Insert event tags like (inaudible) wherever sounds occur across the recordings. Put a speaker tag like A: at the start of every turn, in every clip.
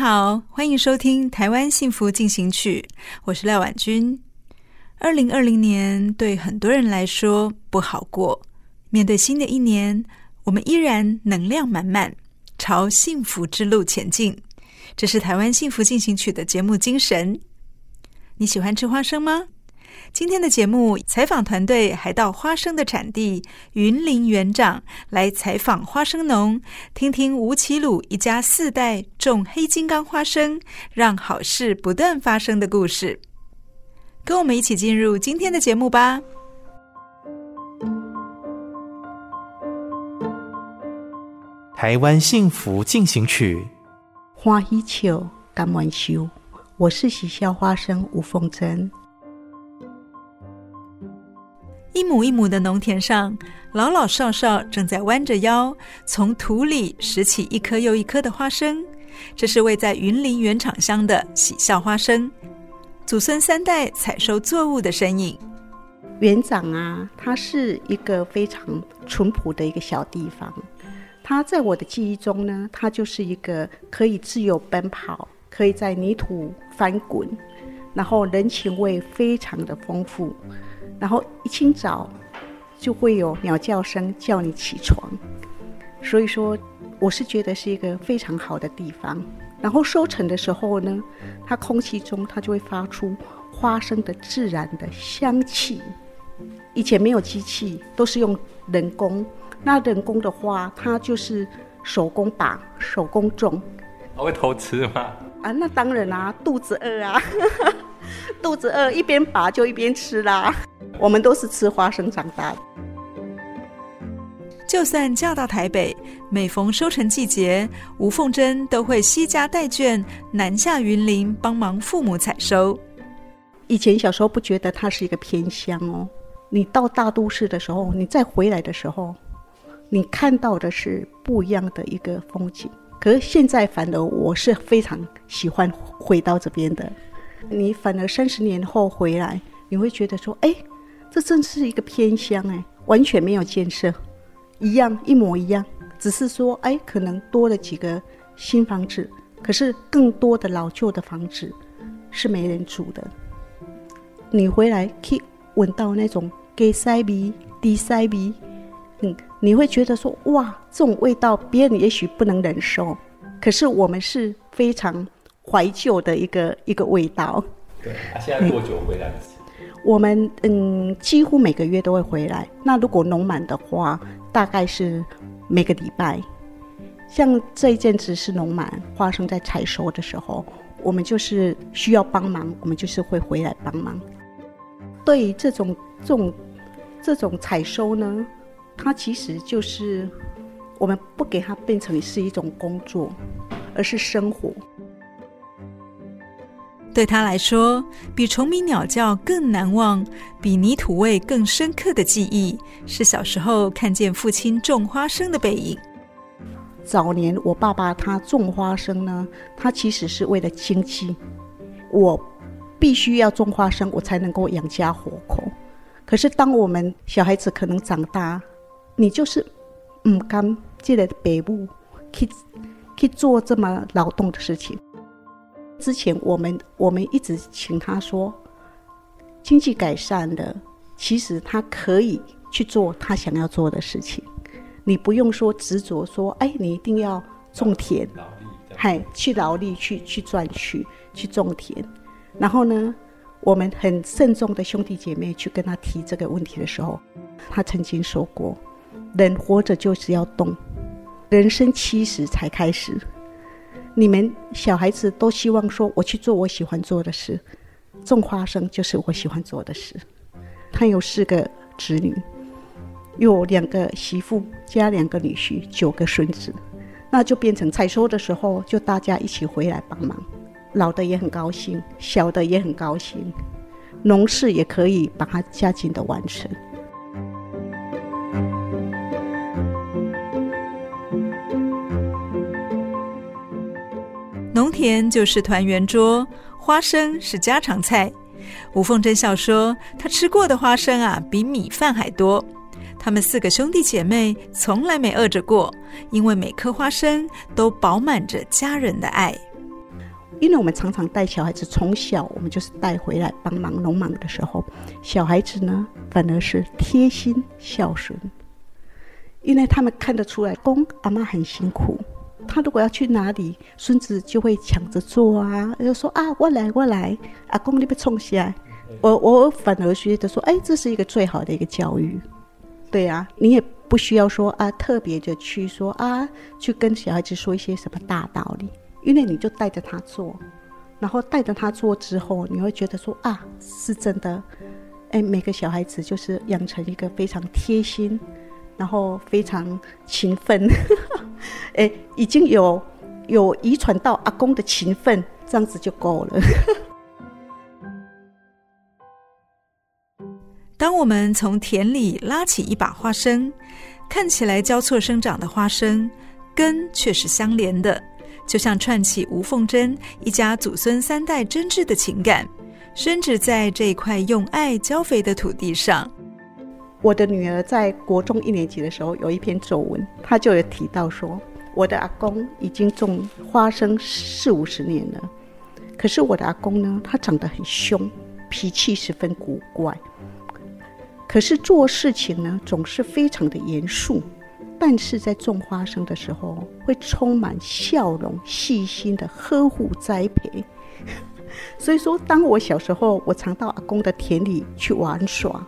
A: 好，欢迎收听《台湾幸福进行曲》，我是廖婉君。二零二零年对很多人来说不好过，面对新的一年，我们依然能量满满，朝幸福之路前进。这是《台湾幸福进行曲》的节目精神。你喜欢吃花生吗？今天的节目采访团队还到花生的产地云林园长来采访花生农，听听吴启鲁一家四代种黑金刚花生，让好事不断发生的故事。跟我们一起进入今天的节目吧。
B: 台湾幸福进行曲，
C: 花一秋甘愿收，我是喜笑花生吴凤珍。
A: 一亩一亩的农田上，老老少少正在弯着腰，从土里拾起一颗又一颗的花生。这是位在云林原厂乡的喜笑花生，祖孙三代采收作物的身影。
C: 园长啊，他是一个非常淳朴的一个小地方。他在我的记忆中呢，他就是一个可以自由奔跑，可以在泥土翻滚，然后人情味非常的丰富。然后一清早就会有鸟叫声叫你起床，所以说我是觉得是一个非常好的地方。然后收成的时候呢，它空气中它就会发出花生的自然的香气。以前没有机器，都是用人工。那人工的话，它就是手工把、手工种。
D: 我会偷吃吗？
C: 啊，那当然啊，肚子饿啊，(laughs) (laughs) 肚子饿一边拔就一边吃啦。我们都是吃花生长大的。
A: 就算嫁到台北，每逢收成季节，吴凤珍都会携家带眷南下云林帮忙父母采收。
C: 以前小时候不觉得它是一个偏乡哦，你到大都市的时候，你再回来的时候，你看到的是不一样的一个风景。可是现在反而我是非常喜欢回到这边的。你反而三十年后回来，你会觉得说，哎。这真是一个偏乡哎，完全没有建设，一样一模一样，只是说哎，可能多了几个新房子，可是更多的老旧的房子是没人住的。你回来可以闻到那种给塞鼻、低塞鼻，嗯，你会觉得说哇，这种味道别人也许不能忍受，可是我们是非常怀旧的一个一个味道。
D: 对，他现在多久回来一次？
C: 我们嗯，几乎每个月都会回来。那如果农满的话，大概是每个礼拜。像这一阵子是农满，花生在采收的时候，我们就是需要帮忙，我们就是会回来帮忙。对于这种这种这种采收呢，它其实就是我们不给它变成是一种工作，而是生活。
A: 对他来说，比虫鸣鸟叫更难忘，比泥土味更深刻的记忆，是小时候看见父亲种花生的背影。
C: 早年我爸爸他种花生呢，他其实是为了经济，我必须要种花生，我才能够养家活口。可是当我们小孩子可能长大，你就是唔甘这个父母去去做这么劳动的事情。之前我们我们一直请他说，经济改善了，其实他可以去做他想要做的事情。你不用说执着说，哎，你一定要种田，嗨，去劳力去去赚取去种田。然后呢，我们很慎重的兄弟姐妹去跟他提这个问题的时候，他曾经说过：“人活着就是要动，人生七十才开始。你们小孩子都希望说，我去做我喜欢做的事，种花生就是我喜欢做的事。”他有四个子女，有两个媳妇加两个女婿，九个孙子，那就变成采收的时候，就大家一起回来帮忙。老的也很高兴，小的也很高兴，农事也可以把它加紧的完成。
A: 农田就是团圆桌，花生是家常菜。吴凤珍笑说：“她吃过的花生啊，比米饭还多。他们四个兄弟姐妹从来没饿着过，因为每颗花生都饱满着家人的爱。”
C: 因为我们常常带小孩子，从小我们就是带回来帮忙农忙的时候，小孩子呢反而是贴心孝顺，因为他们看得出来公阿妈很辛苦，他如果要去哪里，孙子就会抢着做啊，就说啊我来我来，阿公你别冲起来，我我反而觉得说，哎，这是一个最好的一个教育，对啊，你也不需要说啊特别的去说啊，去跟小孩子说一些什么大道理。因为你就带着他做，然后带着他做之后，你会觉得说啊，是真的，哎，每个小孩子就是养成一个非常贴心，然后非常勤奋，(laughs) 哎，已经有有遗传到阿公的勤奋，这样子就够了。(laughs)
A: 当我们从田里拉起一把花生，看起来交错生长的花生，根却是相连的。就像串起吴凤珍一家祖孙三代真挚的情感，深植在这块用爱浇肥的土地上。
C: 我的女儿在国中一年级的时候有一篇作文，她就有提到说，我的阿公已经种花生四五十年了，可是我的阿公呢，他长得很凶，脾气十分古怪，可是做事情呢，总是非常的严肃。但是在种花生的时候，会充满笑容，细心的呵护栽培。(laughs) 所以说，当我小时候，我常到阿公的田里去玩耍，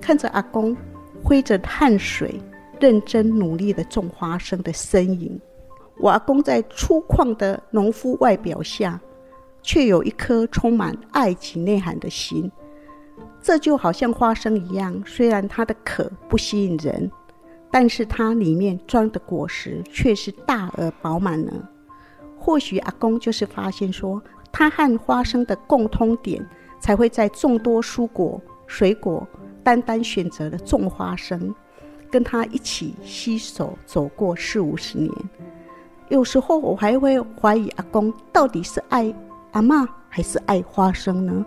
C: 看着阿公挥着汗水，认真努力的种花生的身影。我阿公在粗犷的农夫外表下，却有一颗充满爱及内涵的心。这就好像花生一样，虽然它的壳不吸引人。但是它里面装的果实却是大而饱满呢。或许阿公就是发现说，他和花生的共通点，才会在众多蔬果水果单单选择了种花生，跟他一起携手走过四五十年。有时候我还会怀疑阿公到底是爱阿嬷还是爱花生呢？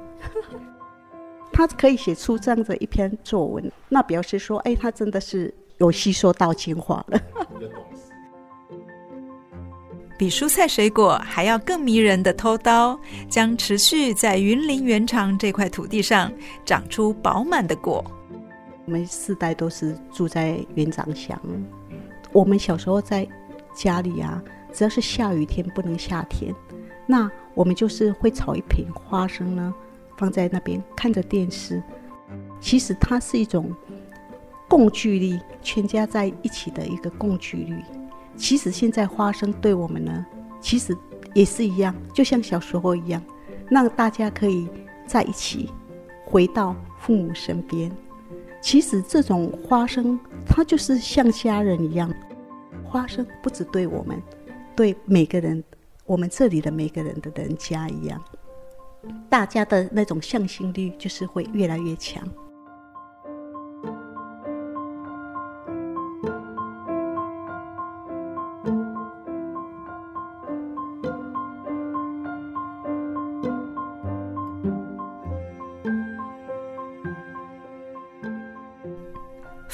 C: (laughs) 他可以写出这样的一篇作文，那表示说，哎，他真的是。有吸收到精华了，(laughs)
A: 比蔬菜水果还要更迷人的偷刀，将持续在云林原厂这块土地上长出饱满的果。
C: 我们四代都是住在园长乡，我们小时候在家里啊，只要是下雨天不能下田，那我们就是会炒一瓶花生呢，放在那边看着电视。其实它是一种。共聚力，全家在一起的一个共聚力。其实现在花生对我们呢，其实也是一样，就像小时候一样，让大家可以在一起，回到父母身边。其实这种花生，它就是像家人一样。花生不只对我们，对每个人，我们这里的每个人的人家一样，大家的那种向心力就是会越来越强。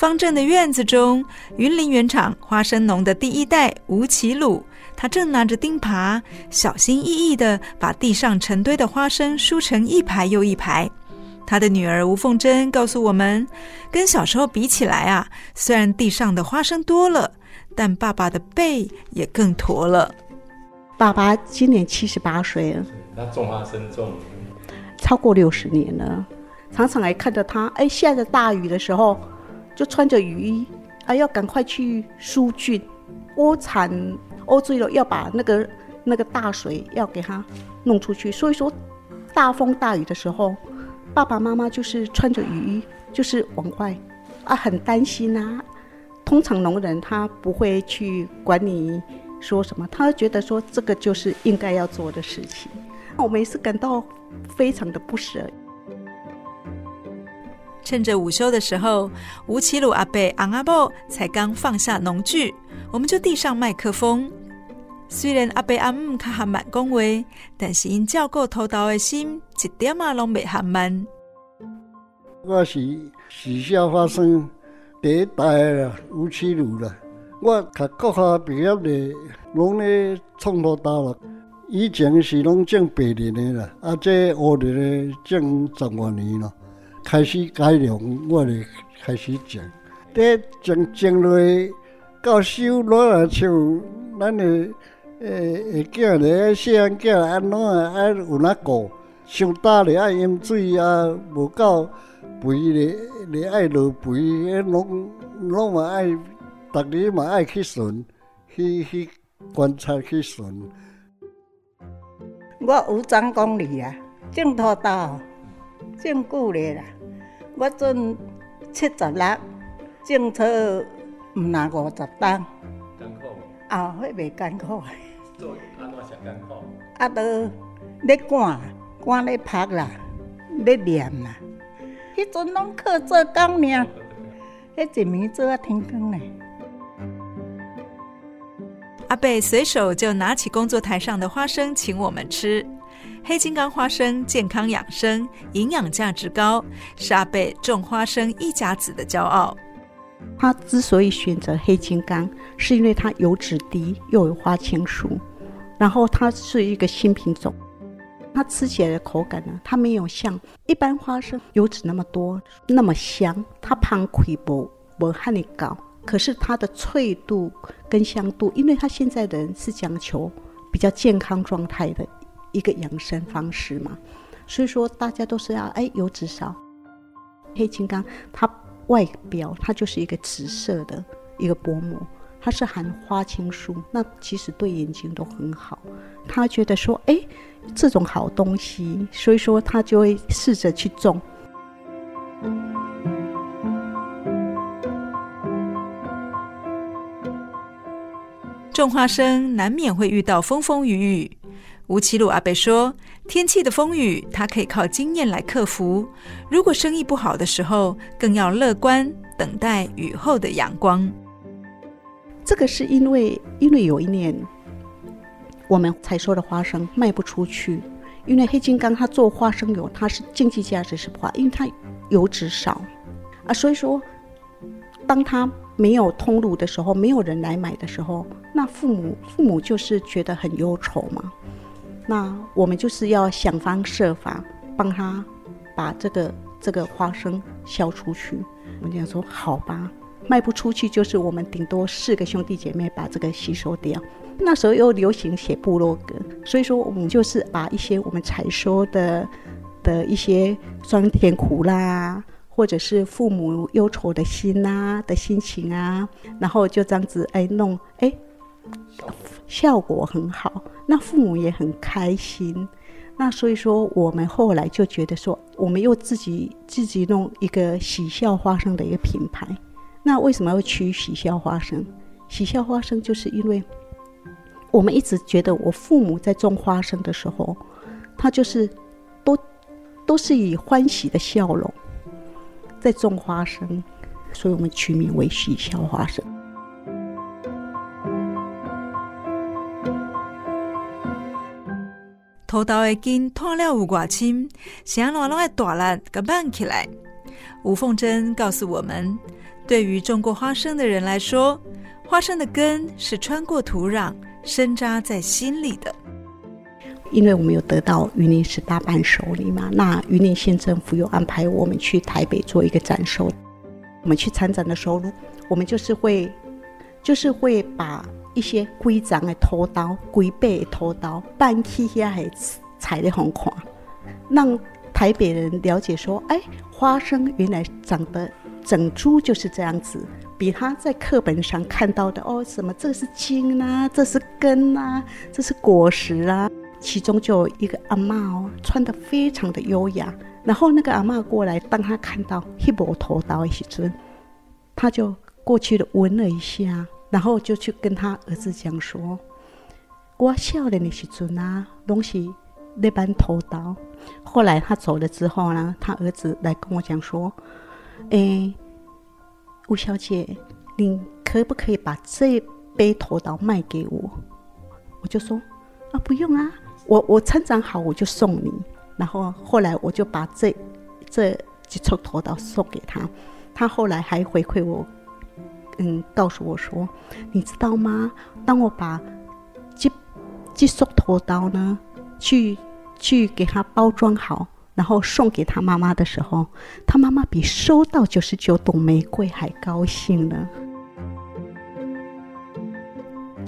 A: 方正的院子中，云林原厂花生农的第一代吴启鲁，他正拿着钉耙，小心翼翼地把地上成堆的花生梳成一排又一排。他的女儿吴凤珍告诉我们，跟小时候比起来啊，虽然地上的花生多了，但爸爸的背也更驼了。
C: 爸爸今年七十八岁了，
E: 他种花生种，
C: 超过六十年了，常常还看着他，哎，下着大雨的时候，就穿着雨衣，啊，要赶快去疏浚，窝铲污水了，要把那个那个大水要给他弄出去。所以说，大风大雨的时候，爸爸妈妈就是穿着雨衣，就是往外，啊，很担心啊。通常农人他不会去管你说什么，他觉得说这个就是应该要做的事情。我们也是感到非常的不舍。
A: 趁着午休的时候，吴启鲁阿伯、昂阿伯才刚放下农具，我们就递上麦克风。虽然阿伯阿姆较含慢讲话，但是因照顾土豆的心一点啊拢未含慢。
E: 我是时下发生第一代的吴启鲁了，我甲国下毕业的拢咧创土豆了。以前是拢种白莲的啦，啊，这乌莲的种十多年了，开始改良，我就开始种。这种种落到收攞来像咱的诶囝咧，细汉囝安怎啊爱有哪顾？上大咧爱饮水啊，无够肥咧咧爱落肥，迄拢拢嘛爱，逐日嘛爱去巡，去去观察去巡。
F: 我有长功力啊，种土豆，种久咧啦。我阵七十六，种出毋那五十担。艰苦啊，迄袂艰苦。做安怎上艰苦？啊，都咧赶，赶咧拍啦，咧念啦。迄阵拢靠做工尔，迄一暝做啊天光咧。
A: 阿伯随手就拿起工作台上的花生，请我们吃。黑金刚花生健康养生，营养价值高，是阿贝种花生一家子的骄傲。
C: 他之所以选择黑金刚，是因为它油脂低，又有花青素，然后它是一个新品种。它吃起来的口感呢，它没有像一般花生油脂那么多，那么香。它胖亏不不和你高。可是它的脆度跟香度，因为它现在的人是讲求比较健康状态的一个养生方式嘛，所以说大家都是要哎油脂少。黑金刚它外表它就是一个紫色的一个薄膜，它是含花青素，那其实对眼睛都很好。他觉得说哎这种好东西，所以说他就会试着去种。
A: 种花生难免会遇到风风雨雨。吴启鲁阿伯说：“天气的风雨，他可以靠经验来克服。如果生意不好的时候，更要乐观，等待雨后的阳光。”
C: 这个是因为，因为有一年我们采收的花生卖不出去，因为黑金刚它做花生油，它是经济价值是不好，因为它油脂少啊，所以说当它。没有通路的时候，没有人来买的时候，那父母父母就是觉得很忧愁嘛。那我们就是要想方设法帮他把这个这个花生销出去。我们讲说好吧，卖不出去就是我们顶多四个兄弟姐妹把这个吸收掉。那时候又流行写部落格，所以说我们就是把一些我们采收的的一些酸甜苦辣。或者是父母忧愁的心呐、啊、的心情啊，然后就这样子哎弄哎，效果很好，那父母也很开心。那所以说，我们后来就觉得说，我们又自己自己弄一个喜笑花生的一个品牌。那为什么要取喜笑花生？喜笑花生就是因为我们一直觉得，我父母在种花生的时候，他就是都都是以欢喜的笑容。在种花生，所以我们取名为喜笑花生。
A: 土豆的根断了有多深，想让它大了，给办起来。吴凤珍告诉我们，对于种过花生的人来说，花生的根是穿过土壤，深扎在心里的。
C: 因为我们有得到云林市大伴手礼嘛，那云林县政府有安排我们去台北做一个展售。我们去参展的时候，我们就是会，就是会把一些规章的土豆、规背的土豆搬去遐，还采的很快，让台北人了解说，哎，花生原来长得整株就是这样子，比他在课本上看到的哦，什么这是茎啊，这是根啊，这是果实啊。其中就有一个阿嬷哦，穿得非常的优雅。然后那个阿嬷过来，当他看到一把头刀的时阵，他就过去的闻了一下，然后就去跟他儿子讲说：“我少年的时阵啊，拢是那般头刀。”后来他走了之后呢，他儿子来跟我讲说：“诶，吴小姐，你可不可以把这杯头刀卖给我？”我就说：“啊，不用啊。”我我成长好，我就送你。然后后来我就把这这几束头刀送给他，他后来还回馈我，嗯，告诉我说，你知道吗？当我把这这束头刀呢，去去给他包装好，然后送给他妈妈的时候，他妈妈比收到九十九朵玫瑰还高兴呢。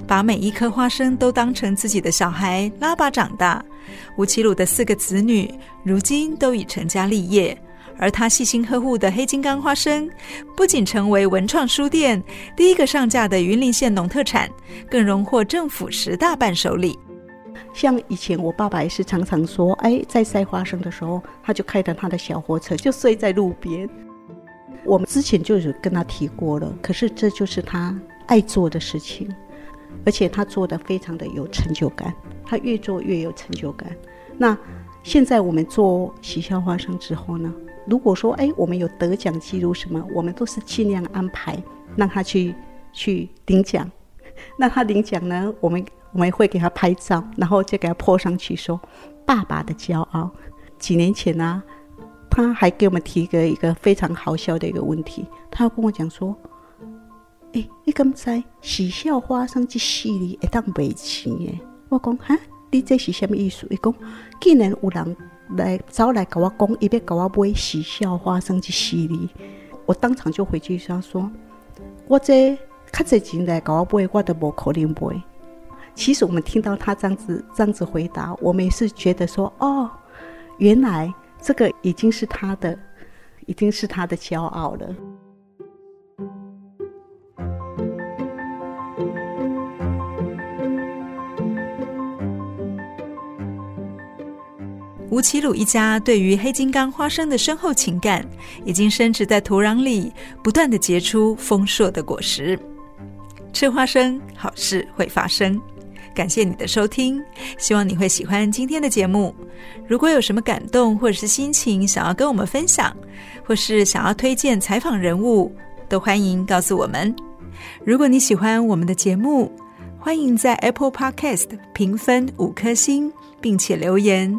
A: 把每一颗花生都当成自己的小孩拉拔长大，吴奇鲁的四个子女如今都已成家立业，而他细心呵护的黑金刚花生，不仅成为文创书店第一个上架的云林县农特产，更荣获政府十大伴手礼。
C: 像以前我爸爸也是常常说，哎，在塞花生的时候，他就开着他的小货车就睡在路边。我们之前就有跟他提过了，可是这就是他爱做的事情。而且他做的非常的有成就感，他越做越有成就感。那现在我们做喜笑花生之后呢，如果说哎，我们有得奖记录什么，我们都是尽量安排让他去去领奖。(laughs) 那他领奖呢，我们我们会给他拍照，然后就给他泼上去说“爸爸的骄傲”。几年前呢、啊，他还给我们提个一个非常好笑的一个问题，他要跟我讲说。诶、你敢知喜笑花生这系列会当卖钱耶？我讲哈，你这是什么意思？伊讲，竟然有人来找来跟我讲，伊要跟我买喜笑花生这系列，我当场就回去说，说我这较侪钱来跟我买，我都无可能买。其实我们听到他这样子这样子回答，我们也是觉得说，哦，原来这个已经是他的，已经是他的骄傲了。
A: 吴齐鲁一家对于黑金刚花生的深厚情感，已经深植在土壤里，不断地结出丰硕的果实。吃花生，好事会发生。感谢你的收听，希望你会喜欢今天的节目。如果有什么感动或者是心情想要跟我们分享，或是想要推荐采访人物，都欢迎告诉我们。如果你喜欢我们的节目，欢迎在 Apple Podcast 评分五颗星，并且留言。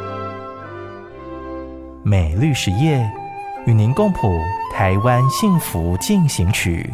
B: 美律实业与您共谱台湾幸福进行曲。